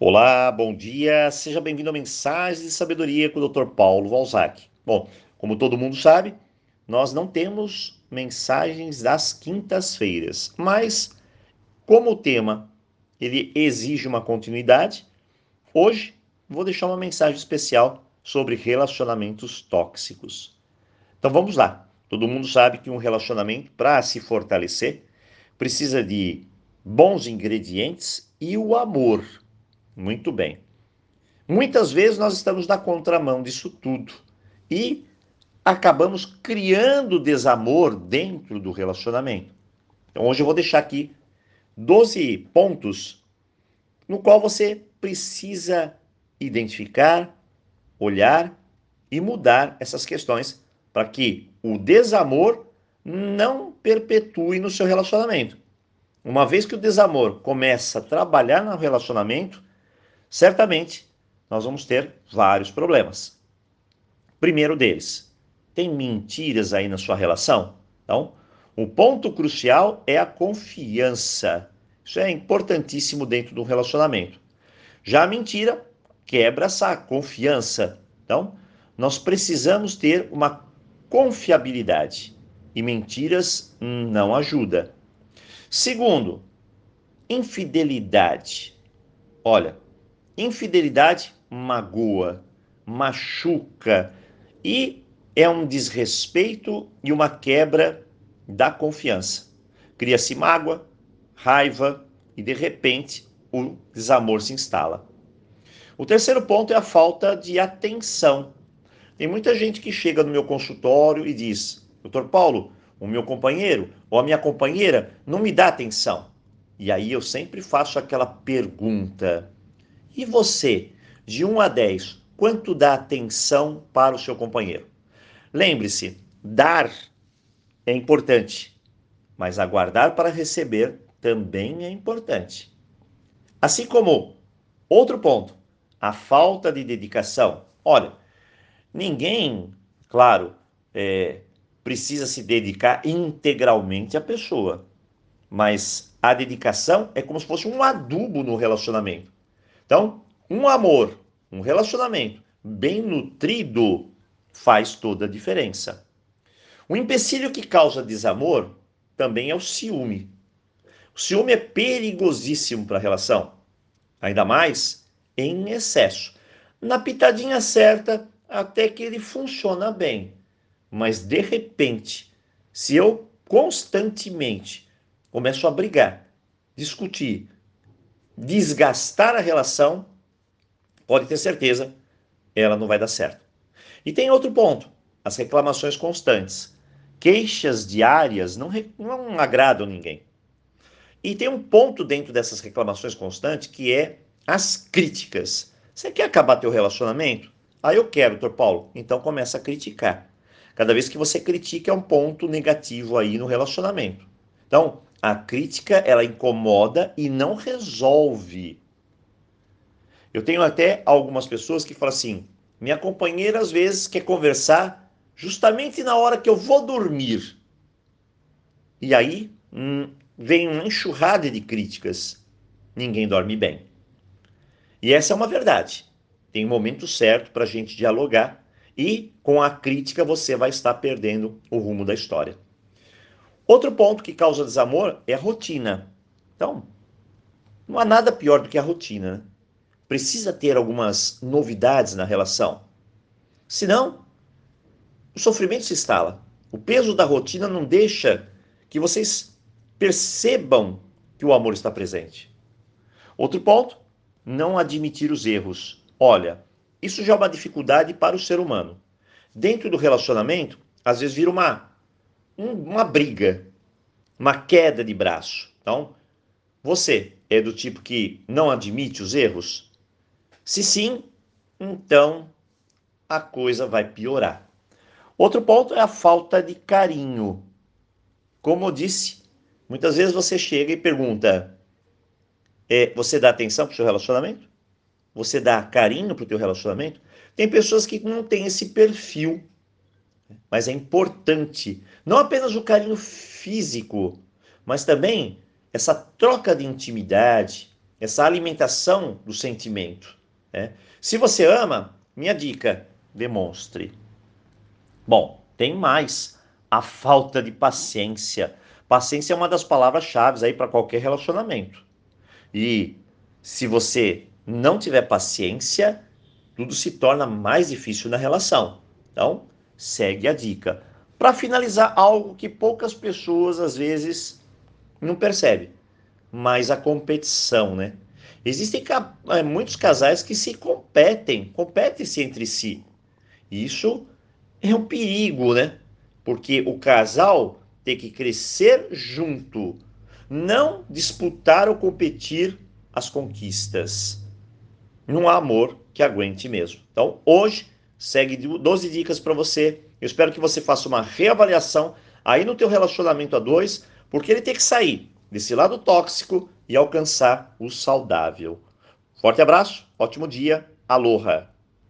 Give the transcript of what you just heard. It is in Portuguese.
Olá, bom dia, seja bem-vindo a Mensagem de Sabedoria com o Dr. Paulo Valzac. Bom, como todo mundo sabe, nós não temos mensagens das quintas-feiras, mas como o tema ele exige uma continuidade, hoje vou deixar uma mensagem especial sobre relacionamentos tóxicos. Então vamos lá. Todo mundo sabe que um relacionamento para se fortalecer precisa de bons ingredientes e o amor. Muito bem. Muitas vezes nós estamos na contramão disso tudo e acabamos criando desamor dentro do relacionamento. Então hoje eu vou deixar aqui 12 pontos no qual você precisa identificar, olhar e mudar essas questões para que o desamor não perpetue no seu relacionamento. Uma vez que o desamor começa a trabalhar no relacionamento, certamente nós vamos ter vários problemas. Primeiro deles, tem mentiras aí na sua relação? Então, o ponto crucial é a confiança. Isso é importantíssimo dentro do relacionamento. Já a mentira quebra essa confiança. Então, nós precisamos ter uma confiabilidade e mentiras não ajuda. Segundo, infidelidade. Olha, Infidelidade magoa, machuca e é um desrespeito e uma quebra da confiança. Cria-se mágoa, raiva e de repente o desamor se instala. O terceiro ponto é a falta de atenção. Tem muita gente que chega no meu consultório e diz: Doutor Paulo, o meu companheiro ou a minha companheira não me dá atenção. E aí eu sempre faço aquela pergunta: e você, de 1 a 10, quanto dá atenção para o seu companheiro? Lembre-se, dar é importante, mas aguardar para receber também é importante. Assim como outro ponto, a falta de dedicação. Olha, ninguém, claro, é, precisa se dedicar integralmente à pessoa, mas a dedicação é como se fosse um adubo no relacionamento. Então, um amor, um relacionamento bem nutrido faz toda a diferença. O empecilho que causa desamor também é o ciúme. O ciúme é perigosíssimo para a relação, ainda mais em excesso. Na pitadinha certa, até que ele funciona bem, mas de repente, se eu constantemente começo a brigar, discutir, desgastar a relação, pode ter certeza, ela não vai dar certo. E tem outro ponto: as reclamações constantes. Queixas diárias não, não agradam ninguém. E tem um ponto dentro dessas reclamações constantes que é as críticas. Você quer acabar teu relacionamento? Ah, eu quero, doutor Paulo. Então começa a criticar. Cada vez que você critica é um ponto negativo aí no relacionamento. Então, a crítica, ela incomoda e não resolve. Eu tenho até algumas pessoas que falam assim: minha companheira às vezes quer conversar justamente na hora que eu vou dormir. E aí hum, vem uma enxurrada de críticas. Ninguém dorme bem. E essa é uma verdade. Tem um momento certo para a gente dialogar e com a crítica você vai estar perdendo o rumo da história. Outro ponto que causa desamor é a rotina. Então, não há nada pior do que a rotina. Né? Precisa ter algumas novidades na relação. Senão, o sofrimento se instala. O peso da rotina não deixa que vocês percebam que o amor está presente. Outro ponto, não admitir os erros. Olha, isso já é uma dificuldade para o ser humano. Dentro do relacionamento, às vezes vira uma um, uma briga, uma queda de braço. Então, você é do tipo que não admite os erros? Se sim, então a coisa vai piorar. Outro ponto é a falta de carinho. Como eu disse, muitas vezes você chega e pergunta: é, você dá atenção para o seu relacionamento? Você dá carinho para o teu relacionamento? Tem pessoas que não têm esse perfil mas é importante não apenas o carinho físico, mas também essa troca de intimidade, essa alimentação do sentimento. Né? Se você ama, minha dica, demonstre. Bom, tem mais. A falta de paciência. Paciência é uma das palavras-chave aí para qualquer relacionamento. E se você não tiver paciência, tudo se torna mais difícil na relação. Então, segue a dica. Para finalizar, algo que poucas pessoas às vezes não percebem, mas a competição, né? Existem é, muitos casais que se competem, competem-se entre si. Isso é um perigo, né? Porque o casal tem que crescer junto, não disputar ou competir as conquistas. Não há amor que aguente mesmo. Então, hoje, segue 12 dicas para você. Eu espero que você faça uma reavaliação aí no teu relacionamento a dois, porque ele tem que sair desse lado tóxico e alcançar o saudável. Forte abraço, ótimo dia, aloha!